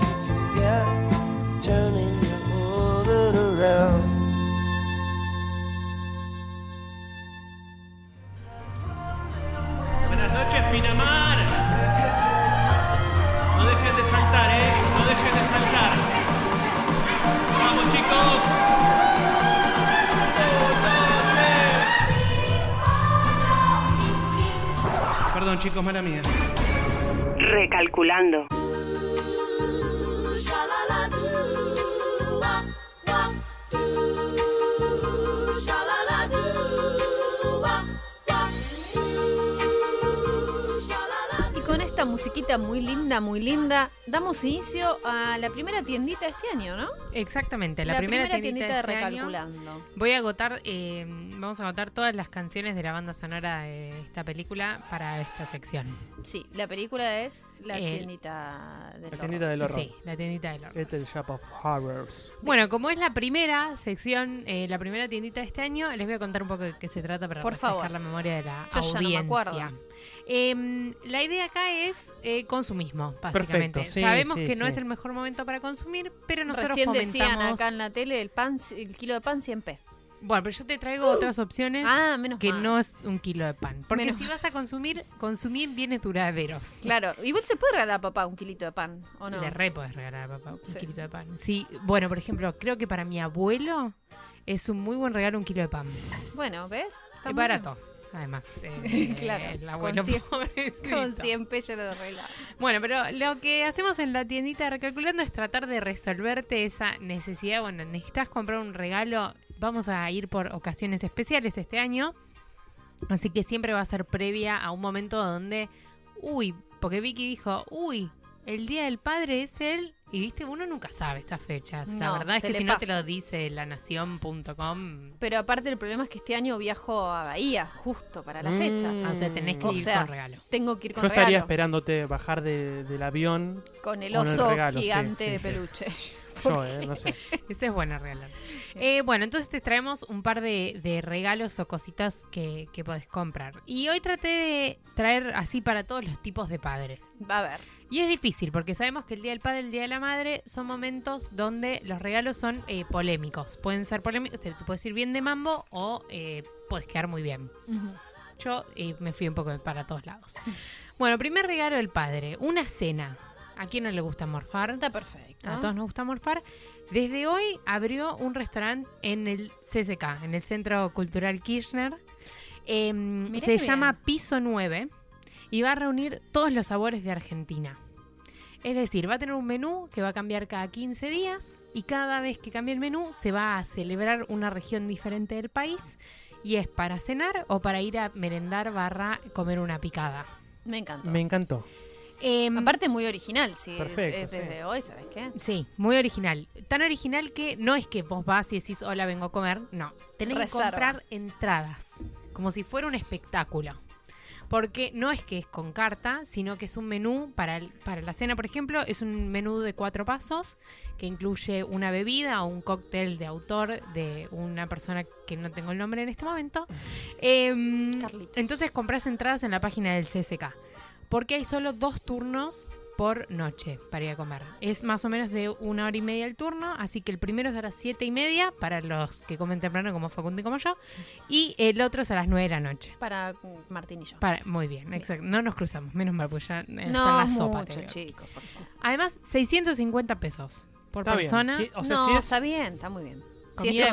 Recalculando. Tiendita muy linda, muy linda. Damos inicio a la primera tiendita de este año, ¿no? Exactamente, la, primera, tiendita, de de este año. Recalculando. Voy a agotar, eh, vamos a agotar todas las canciones de la banda sonora de esta película para esta sección. Sí, la película es la Eh, tiendita de La tiendita del horror. Sí, la tiendita del horror. Este es el Shop of Horrors. Bueno, como es la primera sección, eh, la primera tiendita de este año, les voy a contar un poco de qué se trata para Por refrescar favor. la memoria de la Yo ya no me audiencia. acuerdo. Em, la idea acá es eh, consumismo, básicamente. Perfecto, sí, Sabemos sí, que no es el mejor momento para consumir, pero nosotros Recién decían fomentamos... acá en la tele el pan, el kilo de pan 100p. Bueno, pero yo te traigo otras opciones Ah, menos que mal. no es un kilo de pan. Porque Menos si vas a consumir, consumí bienes duraderos. Claro, igual se puede regalar a papá un kilito de pan, ¿o no? Le re podés regalar a papá un Sí. kilito de pan. Sí, bueno, por ejemplo, creo que para mi abuelo es un muy buen regalo un kilo de pan. Bueno, ¿ves? Es barato, además. eh, Claro, El con abuelo pobrecito. bien. Con 100 p ya lo arreglaba. Bueno, pero lo que hacemos en la tiendita recalculando es tratar de resolverte esa necesidad. Bueno, necesitas comprar un regalo. Vamos a ir por ocasiones especiales este año. Así que siempre va a ser previa a un momento donde, uy, porque Vicky dijo, uy, el Día del Padre es el... Y viste, uno nunca sabe esas fechas. la verdad es que si no te lo dice lanación.com, Pero aparte el problema es que este año viajo a Bahía, justo para la fecha. Mm. o sea, tenés que O ir sea, con regalo. Tengo que ir con Yo estaría regalo. esperándote bajar de- del avión. Con el con el oso regalo, sí, gigante sí, de sí. Yo, eh, no sé. Ese es bueno regalar. Eh, bueno, entonces te traemos un par de, de regalos o cositas que, que podés comprar. Y hoy traté de traer así para todos los tipos de padres. Va a ver. Y es difícil porque sabemos que el Día del Padre y el Día de la Madre son momentos donde los regalos son eh, polémicos. Pueden ser polémicos, te puedes ir bien de mambo o eh, puedes quedar muy bien. Yo eh, me fui un poco para todos lados. Bueno, primer regalo del padre, una cena. ¿A quién no le gusta morfar? Está perfecto. A todos nos gusta morfar. Desde hoy abrió un restaurante en el CCK, en el Centro Cultural Kirchner. Eh, se llama bien. Piso 9 y va a reunir todos los sabores de Argentina. Es decir, va a tener un menú que va a cambiar cada 15 días y cada vez que cambie el menú se va a celebrar una región diferente del país y es para cenar o para ir a merendar barra comer una picada. Me encantó. Me encantó. Em, Aparte muy original, sí. es- Perfecto, es desde sí. hoy, ¿sabes qué? Sí, muy original. Tan original que no es que vos vas y decís, hola, vengo a comer. No, tenés Reserva. que comprar entradas, como si fuera un espectáculo. Porque no es que es con carta, sino que es un menú para, el- para la cena, por ejemplo, es un menú de cuatro pasos que incluye una bebida o un cóctel de autor de una persona que no tengo el nombre en este momento. Carlitos. entonces compras entradas en la página del CSK. Porque hay solo dos turnos por noche para ir a comer. Es más o menos de una hora y media el turno, así que el primero es a las siete y media para los que comen temprano como Facundo y como yo, y el otro es a las nueve de la noche. Para mm, Martín y yo. Para, muy bien, exacto. No nos cruzamos, menos mal, pues ya eh, está en no, la sopa. mucho, digo. chicos, por favor. Además, 650 pesos por Está bien. persona. Sí, o sea, no, si es, está bien, está muy bien. Si es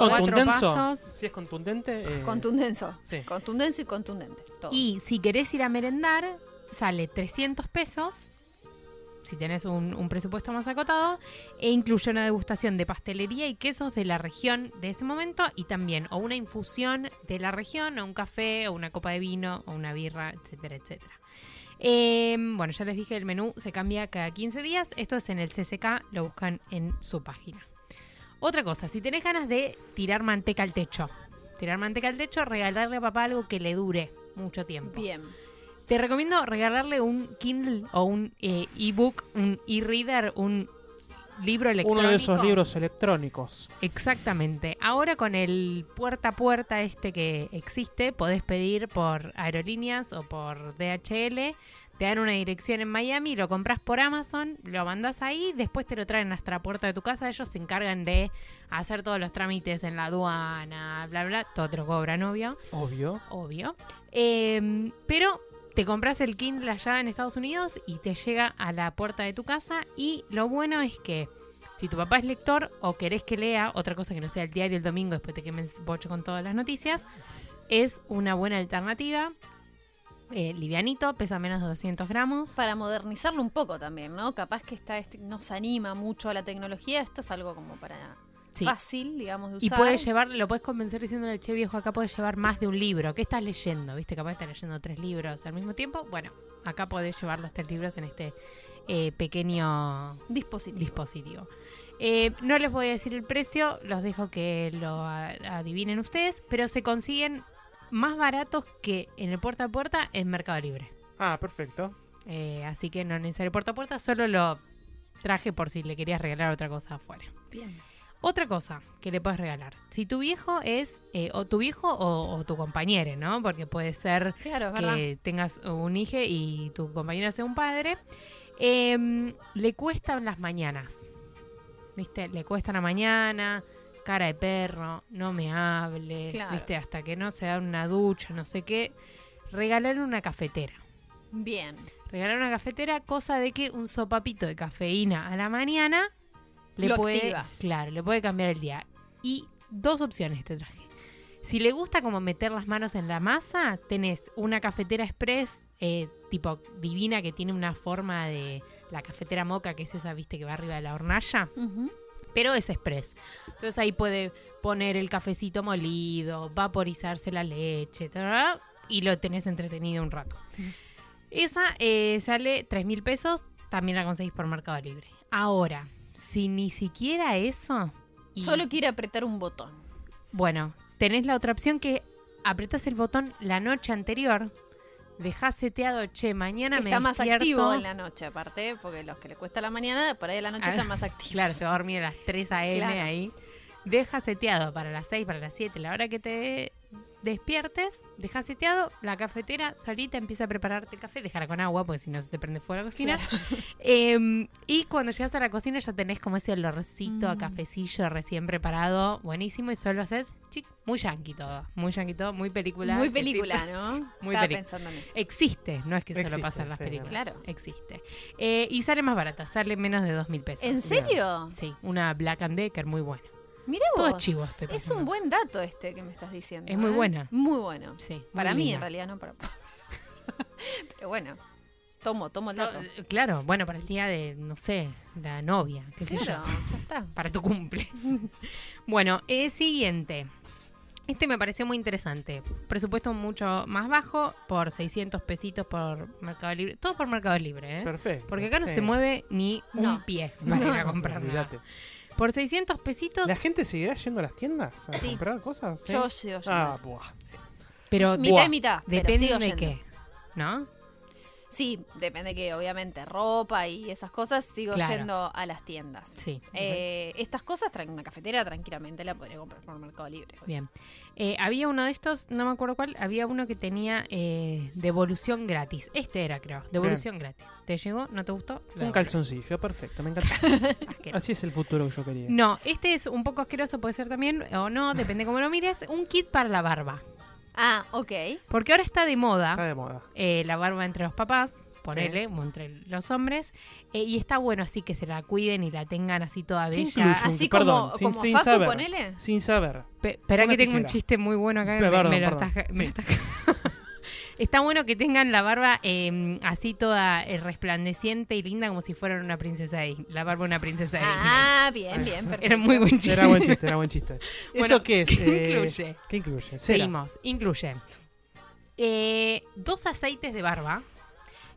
pasos. si es contundente, eh, contundenso. Sí. Contundenso y contundente. Todo. Y si querés ir a merendar, sale 300 pesos, si tenés un, presupuesto más acotado, e incluye una degustación de pastelería y quesos de la región de ese momento y también o una infusión de la región, o un café, o una copa de vino, o una birra, etcétera, etcétera. Eh, bueno, ya les dije, el menú se cambia cada 15 días. Esto es en el CCK, lo buscan en su página. Otra cosa, si tenés ganas de tirar manteca al techo, tirar manteca al techo, regalarle a papá algo que le dure mucho tiempo. Bien. Te recomiendo regalarle un Kindle o un eh, ebook, un e-reader, un libro electrónico. uno de esos libros electrónicos. Exactamente. Ahora con el puerta a puerta este que existe, podés pedir por aerolíneas o por DHL. Te dan una dirección en Miami, lo compras por Amazon, lo mandas ahí, después te lo traen hasta la puerta de tu casa. Ellos se encargan de hacer todos los trámites en la aduana, bla, bla. Todo te lo cobran, obvio Obvio. obvio. Eh, pero te compras el Kindle allá en Estados Unidos y te llega a la puerta de tu casa. Y lo bueno es que si tu papá es lector o querés que lea otra cosa que no sea el diario el domingo después te quemes bocho con todas las noticias, es una buena alternativa. Eh, livianito, pesa menos de 200 gramos. Para modernizarlo un poco también, ¿no? Capaz que está este, no se anima mucho a la tecnología. Esto es algo como para Sí. fácil, digamos, de Y usar. puedes llevar, lo puedes convencer diciéndole, che viejo, acá puedes llevar más de un libro. ¿Qué estás leyendo? ¿Viste? Capaz estás leyendo tres libros al mismo tiempo. Bueno, acá podés llevar los tres libros en este eh, pequeño dispositivo. dispositivo. Eh, no les voy a decir el precio, los dejo que lo adivinen ustedes, pero se consiguen más baratos que en el puerta a puerta en Mercado Libre. Ah, perfecto. Eh, así que no es necesario puerta a puerta, solo lo traje por si le querías regalar otra cosa afuera. Bien. Otra cosa que le puedes regalar. Si tu viejo es eh, o tu viejo o, o tu compañero, ¿no? Porque puede ser Claro, es verdad. que tengas un hijo y tu compañero sea un padre. em, le cuestan las mañanas. ¿Viste? Le cuesta la mañana, cara de perro, no me hables, Claro. ¿viste? Hasta que no se da una ducha, no sé qué. Regalar una cafetera. Bien. Regalar una cafetera, cosa de que un sopapito de cafeína a la mañana le Lo puede, activa. claro, le puede cambiar el día. Y dos opciones te traje. Si le gusta como meter las manos en la masa, tenés una cafetera express eh, tipo divina que tiene una forma de la cafetera moca, que es esa, viste, que va arriba de la hornalla, pero es express. Entonces ahí puede poner el cafecito molido, vaporizarse la leche, y lo tenés entretenido un rato. Esa eh, sale 3 mil pesos, también la conseguís por Mercado Libre. Ahora, si ni siquiera eso... y- Solo quiere apretar un botón. bueno, tenés la otra opción que apretas el botón la noche anterior, dejás seteado, che, mañana me Está más despierto. activo en la noche, aparte, porque los que le cuesta la mañana, por ahí la noche Ah, están más activos. Claro, se va a dormir a las 3 a.m. Claro. ahí. Deja seteado para las 6, para las 7, la hora que te despiertes, deja seteado la cafetera, solita empieza a prepararte el café, déjala con agua, porque si no se te prende fuego la cocina. Em, y cuando llegas a la cocina ya tenés como ese olorcito a Mm. cafecillo recién preparado, buenísimo, y solo haces chic, muy yankee todo, muy yankee todo, muy película. Muy película, ¿no? Muy Estaba pensando en eso. Existe, no es que solo Existe, pasa en las sí, películas. claro. Existe. Eh, y sale más barata, sale menos de dos mil pesos. ¿En serio? Sí, una Black and Decker muy buena. Mira Todo vos. chivo estoy Es un buen dato este que me estás diciendo. Es muy ¿eh? buena. Muy bueno. Sí, muy Para mí, en realidad, no para. Pero bueno, tomo, tomo el dato. eh, claro, bueno, para el día de, no sé, la novia, qué sé Claro, yo. ya está. Para tu cumple. bueno, eh, siguiente. Este me pareció muy interesante. Presupuesto mucho más bajo, por 600 pesitos por Mercado Libre. Todo por Mercado Libre, ¿eh? Perfecto. Porque acá no Sí. se mueve ni un No. pie para ir a comprar nada. Por 600 pesitos, ¿La gente seguirá yendo a las tiendas a Sí. comprar cosas? ¿Sí? Yo sigo yendo. Ah, buah. pero mitad y mitad. pero depende sigo de yendo. qué, ¿no? Sí, depende que obviamente ropa y esas cosas sigo Claro. yendo a las tiendas. Sí. Eh, estas cosas traen una cafetera tranquilamente la podría comprar por Mercado Libre. Bien. Eh, había uno de estos, no me acuerdo cuál, había uno que tenía eh, devolución gratis. Este era, creo, devolución gratis. ¿Te llegó? ¿No te gustó? Lo Un calzoncillo, perfecto, me encanta. Así es el futuro que yo quería. No, este es un poco asqueroso, puede ser también, o no, depende cómo lo mires. Un kit para la barba. Ah, ok. Porque ahora está de moda Está de moda. eh, la barba entre los papás, ponele, o entre los hombres, eh, y está bueno así que se la cuiden y la tengan así toda ¿Qué bella. incluye? Así Perdón, como, sin- como sin Facu, saber. ponele. Sin saber. Pe- Espera que tengo un chiste muy bueno acá. que me- Perdón, me, lo perdón. estás- me lo Sí. estás- Está bueno que tengan la barba eh, así toda eh, resplandeciente y linda como si fueran una princesa Disney. La barba de una princesa Disney. Ah, bien, bien, perfecto. Era muy buen chiste. Era buen chiste, era buen chiste. Bueno, ¿Eso qué es? ¿qué Eh, incluye? ¿Qué incluye? Cera. Seguimos. Incluye eh, dos aceites de barba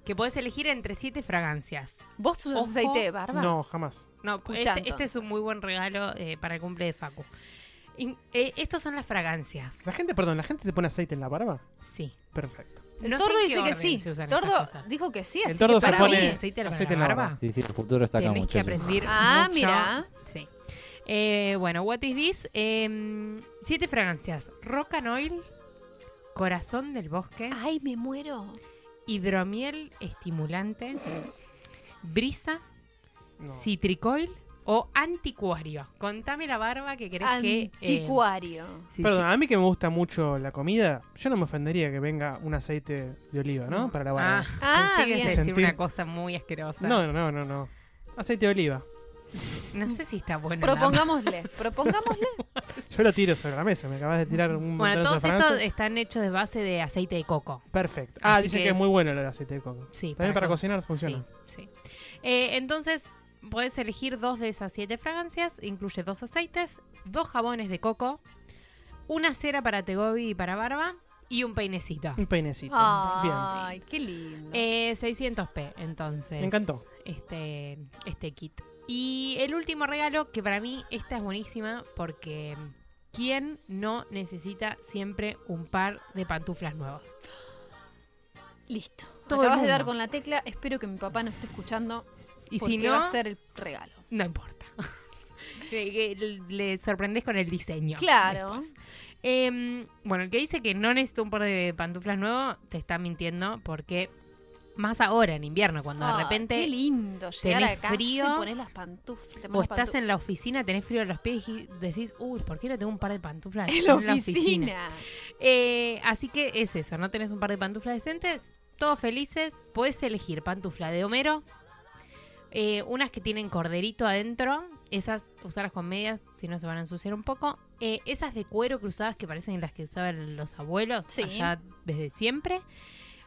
que podés elegir entre siete fragancias. ¿Vos usas Ojo. aceite de barba? No, jamás. No, este, este es un muy buen regalo eh, para el cumple de Facu. In- eh, estos son las fragancias. La gente, perdón, ¿la gente se pone aceite en la barba? Sí. Perfecto. El No tordo en dice que sí. Tordo dijo que sí, El tordo que se para pone- mí. aceite para aceite la en la barba. Sí, sí, el futuro está acá, Tenés que aprender Ah, mucho. mira. Sí. Eh, bueno, what is this? Em, siete fragancias. Rock and Oil, Corazón del Bosque, Ay, me muero. Hidromiel Estimulante, Brisa, No. Citricoil o Anticuario. Contame la barba que querés que... eh, Anticuario. sí, Perdón, sí. a mí que me gusta mucho la comida, yo no me ofendería que venga un aceite de oliva, ¿no? Para la barba. Ah, Ah, pensé que ibas a bien. decir Sentir- una cosa muy asquerosa. no, no, no, no. Aceite de oliva. No sé si está bueno. Propongámosle, propongámosle. Yo lo tiro sobre la mesa, me acabas de tirar un Bueno, todos de estos están hechos de base de aceite de coco. Perfecto. Ah, Así dicen que que, es es- muy bueno el aceite de coco. Sí, También para, co- cocinar funciona. Sí, sí. Eh, entonces, puedes elegir dos de esas siete fragancias. Incluye dos aceites, dos jabones de coco, una cera para tegobi y para barba y un peinecito. Un peinecito. Ay, qué lindo. Eh, 600p, entonces. Me encantó. Este, este kit. Y el último regalo, que para mí esta es buenísima, porque ¿quién no necesita siempre un par de pantuflas nuevos? Listo. Todo Acabas de dar con la tecla. Espero que mi papá no esté escuchando. Y porque si no, va a ser el regalo. no importa. Le sorprendes con el diseño. Claro. Em, bueno, el que dice que no necesita un par de pantuflas nuevos, te está mintiendo porque más ahora en invierno, cuando de repente Qué lindo llegar a casa frío, y poner las pantuflas. o pones estás en la oficina, tenés frío en los pies y decís, uy, ¿por qué no tengo un par de pantuflas en la oficina. Eh, así que es eso, no tenés un par de pantuflas decentes, todos felices, puedes elegir pantufla de Homero, eh, unas que tienen corderito adentro, esas usarlas con medias, si no se van a ensuciar un poco, eh, esas de cuero cruzadas que parecen las que usaban los abuelos Sí. allá desde siempre.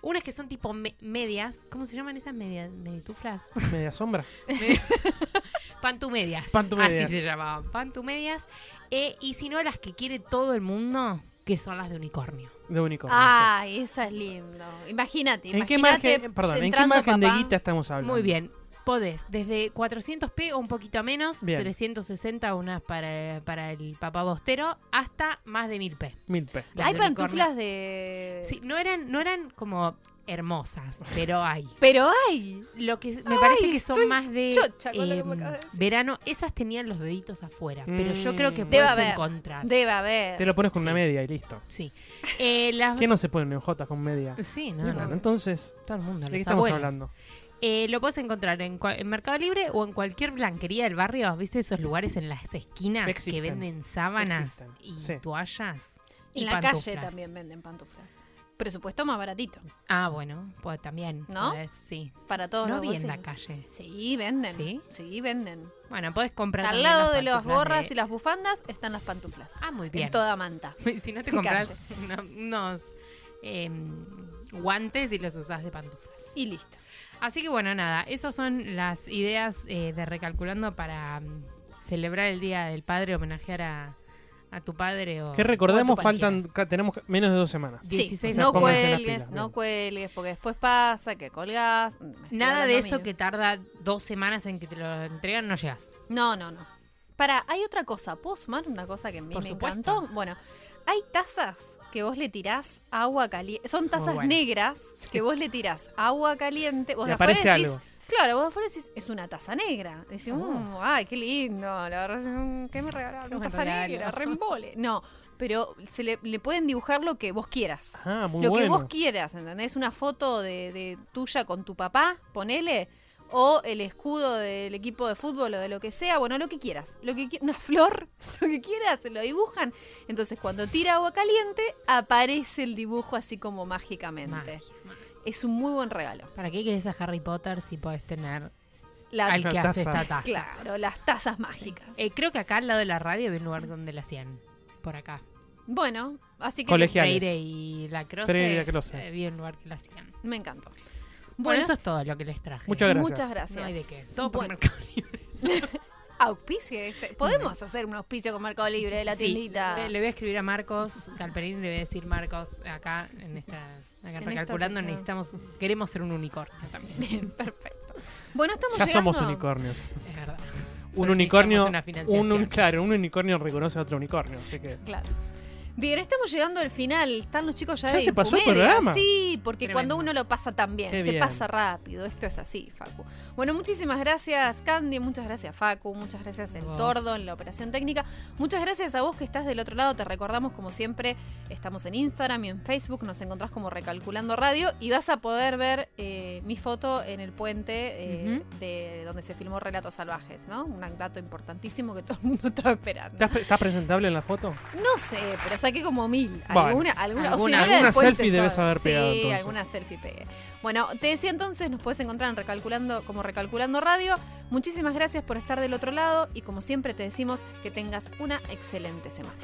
Unas que son tipo me- medias, ¿cómo se llaman esas medias? ¿Medituflas? Media sombra. Pantumedias. Pantumedias. Así se llamaban, pantumedias. Eh, y si no, las que quiere todo el mundo, que son las de unicornio. De unicornio. Ay, esa es lindo. Imagínate. ¿En qué imagínate margen, perdón, ¿en qué margen de guita estamos hablando? Muy bien. Podés desde 400p o un poquito menos, Bien. 360 unas para, para el papá bostero, hasta más de 1000p. Mil P. Las Hay de pantuflas de. Sí, no eran, no eran como hermosas, pero hay. Pero hay. Lo que me parece que son más de chocha con lo que me acabas de decir. verano. Esas tenían los deditos afuera, pero yo creo que Mm. Debe puedes haber. encontrar. Debe haber. Te lo pones con Sí. una media y listo. Sí. Eh, las... ¿Quién no se pone ojotas con media? Sí, no, no, entonces, todo el mundo. ¿de qué estamos abuelos. hablando? Eh, lo puedes encontrar en, en Mercado Libre o en cualquier blanquería del barrio. ¿Viste esos lugares en las esquinas que venden sábanas Existen, y sí. toallas? y En la pantuflas? calle también venden pantuflas. Presupuesto más baratito. Ah, bueno, pues también. ¿No? podés, sí. Para todos No los vi en la calle. Sí, venden. ¿Sí? Sí, venden. Bueno, puedes comprar Al lado las de las gorras de- y las bufandas están las pantuflas. Ah, muy En bien. toda manta. si no te compras uno- unos em, guantes y los usás de pantuflas. Y listo. Así que bueno, nada, esas son las ideas eh, de Recalculando para mm, celebrar el Día del Padre, homenajear a, a tu padre o Que o a recordemos, tu faltan, tenemos menos de dos semanas. Sí, 16 no cuelgues, pilas, no bien. cuelgues, porque después pasa que estoy Nada de eso que tarda dos semanas en que te lo entregan, no llegas. No, no, no. Para, hay otra cosa. ¿Puedo sumar una cosa que a mí Por me supuesto. encantó? Bueno, hay tazas que vos le tirás agua caliente. Son tazas negras que vos le tirás agua caliente. Vos de afuera decís, algo. Claro, vos de afuera decís, es una taza negra. Decís, Oh. "Mm, ay, qué lindo. La verdad, ¿qué me regalaron? Una taza regalo. negra, rembole. No, pero se le, le pueden dibujar lo que vos quieras. Ah, muy lo bueno. que vos quieras, ¿entendés? Una foto de, de tuya con tu papá, ponele. O el escudo del equipo de fútbol o de lo que sea, bueno, lo que quieras. Lo que qui- una flor, lo que quieras, se lo dibujan. Entonces, cuando tira agua caliente, aparece el dibujo así como mágicamente. Magia, magia. Es un muy buen regalo. ¿Para qué quieres a Harry Potter si podés tener La, al que taza. hace esta taza? claro, las tazas mágicas. Eh, creo que acá al lado de la radio había un lugar donde la hacían. Por acá. bueno, así que Colegiales. Freire y la Croce. Freire y Lacroze. eh, había un lugar que la hacían. me encantó. Bueno, Bueno, eso es todo lo que les traje. Muchas gracias. muchas gracias. No hay de qué. Todo por Bueno, Mercado Libre. auspicio este. Podemos hacer un auspicio con Mercado Libre de la Sí, tiendita. le, le voy a escribir a Marcos Calperín, le voy a decir Marcos acá en esta acá En recalculando necesitamos queremos ser un unicornio también. Bien, perfecto. Bueno, estamos Ya llegando. somos unicornios. Es verdad. Un Solo unicornio, una un, claro, un unicornio reconoce a otro unicornio, así que Claro. Bien, estamos llegando al final. Están los chicos ya, ¿Ya de se pasó el programa? Sí, porque Tremendo. cuando uno lo pasa tan bien, Qué se bien. pasa rápido. Esto es así, Facu. Bueno, muchísimas gracias, Candy. Muchas gracias, Facu. Muchas gracias, El. Tordo, en la operación técnica. Muchas gracias a vos que estás del otro lado. Te recordamos, como siempre, estamos en Instagram y en Facebook. Nos encontrás como Recalculando Radio y vas a poder ver eh, mi foto en el puente eh, de donde se filmó Relatos Salvajes, ¿no? Un dato importantísimo que todo el mundo estaba esperando. ¿estás, pre- estás presentable en la foto? No sé, pero saqué como mil. Bueno. alguna, alguna, o si Alguna- no, selfie debes haber pegado, Sí, entonces. alguna selfie pegué. Bueno, te decía entonces, nos puedes encontrar en Recalculando como Recalculando Radio. Muchísimas gracias por estar del otro lado y como siempre te decimos que tengas una excelente semana.